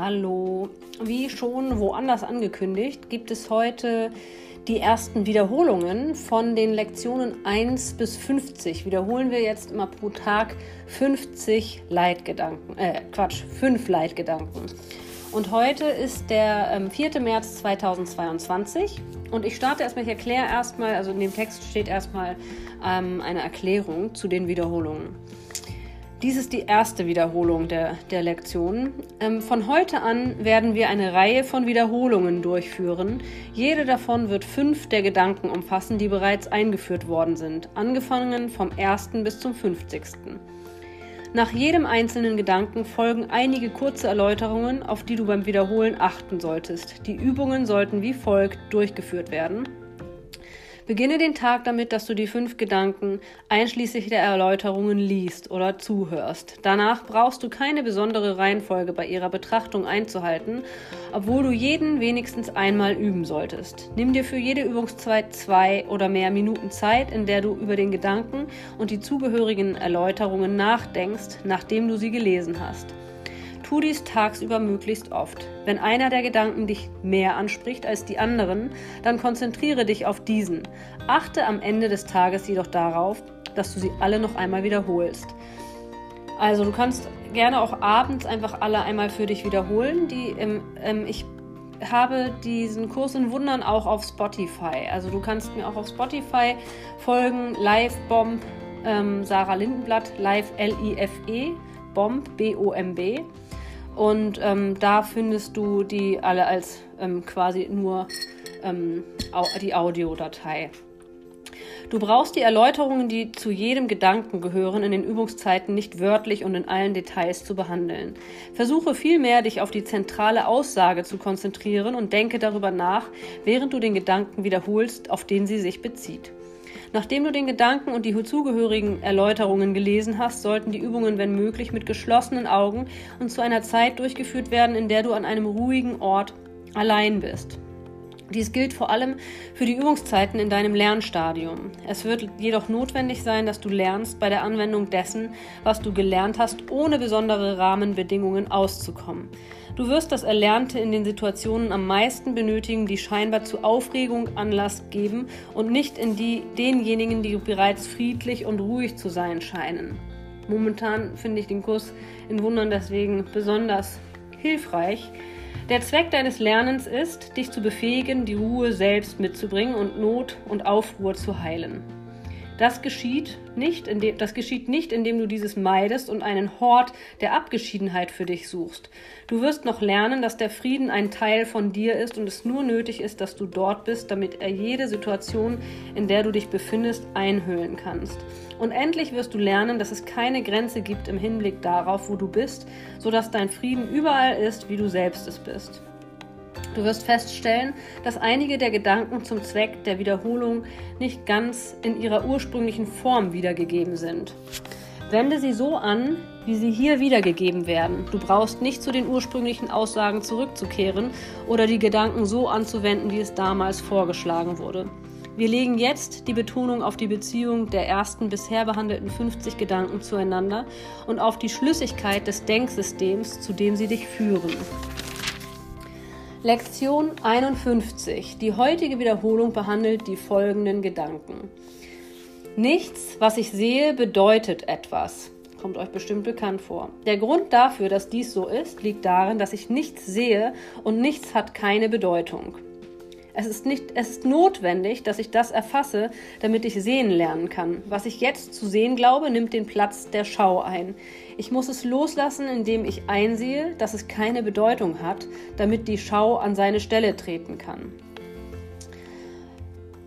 Hallo. Wie schon woanders angekündigt, gibt es heute die ersten Wiederholungen von den Lektionen 1 bis 50. Wiederholen wir jetzt immer pro Tag 50 Leitgedanken, äh, Quatsch, 5 Leitgedanken. Und heute ist der ähm, 4. März 2022 und ich starte erstmal, ich erkläre erstmal, also in dem Text steht erstmal ähm, eine Erklärung zu den Wiederholungen. Dies ist die erste Wiederholung der, der Lektion. Ähm, von heute an werden wir eine Reihe von Wiederholungen durchführen. Jede davon wird fünf der Gedanken umfassen, die bereits eingeführt worden sind, angefangen vom ersten bis zum fünfzigsten. Nach jedem einzelnen Gedanken folgen einige kurze Erläuterungen, auf die du beim Wiederholen achten solltest. Die Übungen sollten wie folgt durchgeführt werden. Beginne den Tag damit, dass du die fünf Gedanken einschließlich der Erläuterungen liest oder zuhörst. Danach brauchst du keine besondere Reihenfolge bei ihrer Betrachtung einzuhalten, obwohl du jeden wenigstens einmal üben solltest. Nimm dir für jede Übungszeit zwei oder mehr Minuten Zeit, in der du über den Gedanken und die zugehörigen Erläuterungen nachdenkst, nachdem du sie gelesen hast. Tu dies tagsüber möglichst oft. Wenn einer der Gedanken dich mehr anspricht als die anderen, dann konzentriere dich auf diesen. Achte am Ende des Tages jedoch darauf, dass du sie alle noch einmal wiederholst. Also du kannst gerne auch abends einfach alle einmal für dich wiederholen. Die, ähm, ähm, ich habe diesen Kurs in Wundern auch auf Spotify. Also du kannst mir auch auf Spotify folgen. Live Bomb ähm, Sarah Lindenblatt, Live L-I-F-E, Bomb, B-O-M-B. Und ähm, da findest du die alle als ähm, quasi nur ähm, die Audiodatei. Du brauchst die Erläuterungen, die zu jedem Gedanken gehören, in den Übungszeiten nicht wörtlich und in allen Details zu behandeln. Versuche vielmehr, dich auf die zentrale Aussage zu konzentrieren und denke darüber nach, während du den Gedanken wiederholst, auf den sie sich bezieht. Nachdem du den Gedanken und die zugehörigen Erläuterungen gelesen hast, sollten die Übungen, wenn möglich, mit geschlossenen Augen und zu einer Zeit durchgeführt werden, in der du an einem ruhigen Ort allein bist. Dies gilt vor allem für die Übungszeiten in deinem Lernstadium. Es wird jedoch notwendig sein, dass du lernst, bei der Anwendung dessen, was du gelernt hast, ohne besondere Rahmenbedingungen auszukommen. Du wirst das Erlernte in den Situationen am meisten benötigen, die scheinbar zu Aufregung Anlass geben und nicht in die denjenigen, die bereits friedlich und ruhig zu sein scheinen. Momentan finde ich den Kurs in Wundern deswegen besonders hilfreich, der Zweck deines Lernens ist, dich zu befähigen, die Ruhe selbst mitzubringen und Not und Aufruhr zu heilen. Das geschieht nicht, indem, das geschieht nicht, indem du dieses meidest und einen Hort der Abgeschiedenheit für dich suchst. Du wirst noch lernen, dass der Frieden ein Teil von dir ist und es nur nötig ist, dass du dort bist, damit er jede Situation, in der du dich befindest, einhüllen kannst. Und endlich wirst du lernen, dass es keine Grenze gibt im Hinblick darauf, wo du bist, sodass dein Frieden überall ist, wie du selbst es bist. Du wirst feststellen, dass einige der Gedanken zum Zweck der Wiederholung nicht ganz in ihrer ursprünglichen Form wiedergegeben sind. Wende sie so an, wie sie hier wiedergegeben werden. Du brauchst nicht zu den ursprünglichen Aussagen zurückzukehren oder die Gedanken so anzuwenden, wie es damals vorgeschlagen wurde. Wir legen jetzt die Betonung auf die Beziehung der ersten bisher behandelten 50 Gedanken zueinander und auf die Schlüssigkeit des Denksystems, zu dem sie dich führen. Lektion 51. Die heutige Wiederholung behandelt die folgenden Gedanken. Nichts, was ich sehe, bedeutet etwas. Kommt euch bestimmt bekannt vor. Der Grund dafür, dass dies so ist, liegt darin, dass ich nichts sehe und nichts hat keine Bedeutung. Es ist, nicht, es ist notwendig, dass ich das erfasse, damit ich sehen lernen kann. Was ich jetzt zu sehen glaube, nimmt den Platz der Schau ein. Ich muss es loslassen, indem ich einsehe, dass es keine Bedeutung hat, damit die Schau an seine Stelle treten kann.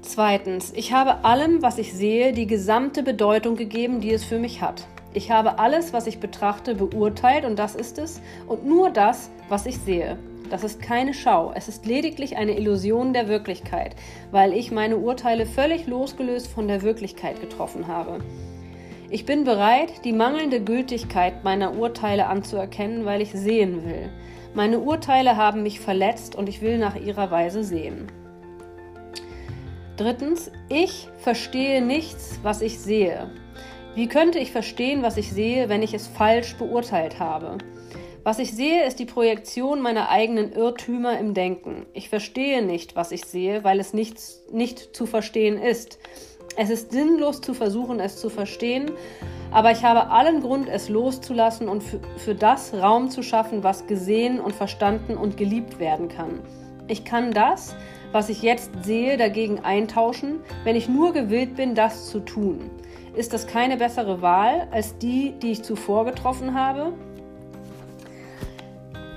Zweitens, ich habe allem, was ich sehe, die gesamte Bedeutung gegeben, die es für mich hat. Ich habe alles, was ich betrachte, beurteilt und das ist es und nur das, was ich sehe. Das ist keine Schau, es ist lediglich eine Illusion der Wirklichkeit, weil ich meine Urteile völlig losgelöst von der Wirklichkeit getroffen habe. Ich bin bereit, die mangelnde Gültigkeit meiner Urteile anzuerkennen, weil ich sehen will. Meine Urteile haben mich verletzt und ich will nach ihrer Weise sehen. Drittens, ich verstehe nichts, was ich sehe. Wie könnte ich verstehen, was ich sehe, wenn ich es falsch beurteilt habe? Was ich sehe, ist die Projektion meiner eigenen Irrtümer im Denken. Ich verstehe nicht, was ich sehe, weil es nicht, nicht zu verstehen ist. Es ist sinnlos zu versuchen, es zu verstehen, aber ich habe allen Grund, es loszulassen und für, für das Raum zu schaffen, was gesehen und verstanden und geliebt werden kann. Ich kann das, was ich jetzt sehe, dagegen eintauschen, wenn ich nur gewillt bin, das zu tun. Ist das keine bessere Wahl als die, die ich zuvor getroffen habe?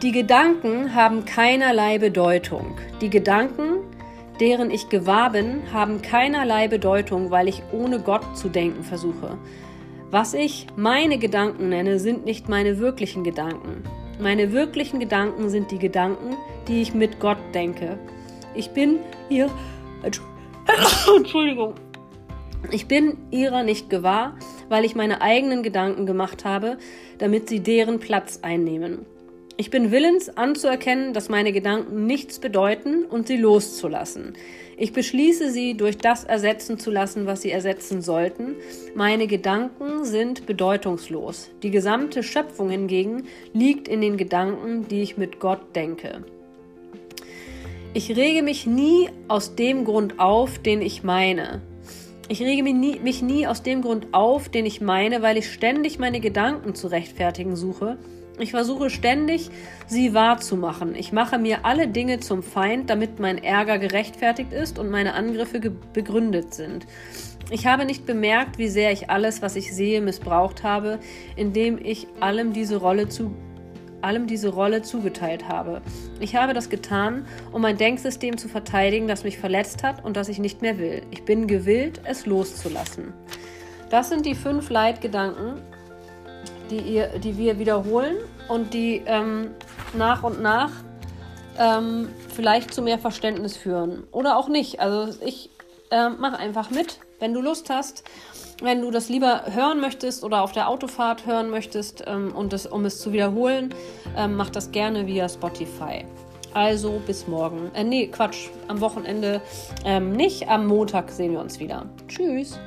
Die Gedanken haben keinerlei Bedeutung. Die Gedanken, deren ich gewahr bin, haben keinerlei Bedeutung, weil ich ohne Gott zu denken versuche. Was ich meine Gedanken nenne, sind nicht meine wirklichen Gedanken. Meine wirklichen Gedanken sind die Gedanken, die ich mit Gott denke. Ich bin ihr. Entschuldigung. Ich bin ihrer nicht gewahr, weil ich meine eigenen Gedanken gemacht habe, damit sie deren Platz einnehmen. Ich bin willens anzuerkennen, dass meine Gedanken nichts bedeuten und sie loszulassen. Ich beschließe sie durch das ersetzen zu lassen, was sie ersetzen sollten. Meine Gedanken sind bedeutungslos. Die gesamte Schöpfung hingegen liegt in den Gedanken, die ich mit Gott denke. Ich rege mich nie aus dem Grund auf, den ich meine. Ich rege mich nie, mich nie aus dem Grund auf, den ich meine, weil ich ständig meine Gedanken zu rechtfertigen suche ich versuche ständig, sie wahrzumachen. Ich mache mir alle Dinge zum Feind, damit mein Ärger gerechtfertigt ist und meine Angriffe begründet sind. Ich habe nicht bemerkt, wie sehr ich alles, was ich sehe, missbraucht habe, indem ich allem diese Rolle zu allem diese Rolle zugeteilt habe. Ich habe das getan, um mein Denksystem zu verteidigen, das mich verletzt hat und das ich nicht mehr will. Ich bin gewillt, es loszulassen. Das sind die fünf Leitgedanken, die, ihr, die wir wiederholen und die ähm, nach und nach ähm, vielleicht zu mehr Verständnis führen. Oder auch nicht. Also ich äh, mache einfach mit, wenn du Lust hast. Wenn du das lieber hören möchtest oder auf der Autofahrt hören möchtest ähm, und das, um es zu wiederholen, ähm, mach das gerne via Spotify. Also bis morgen. Äh, nee, Quatsch. Am Wochenende ähm, nicht. Am Montag sehen wir uns wieder. Tschüss.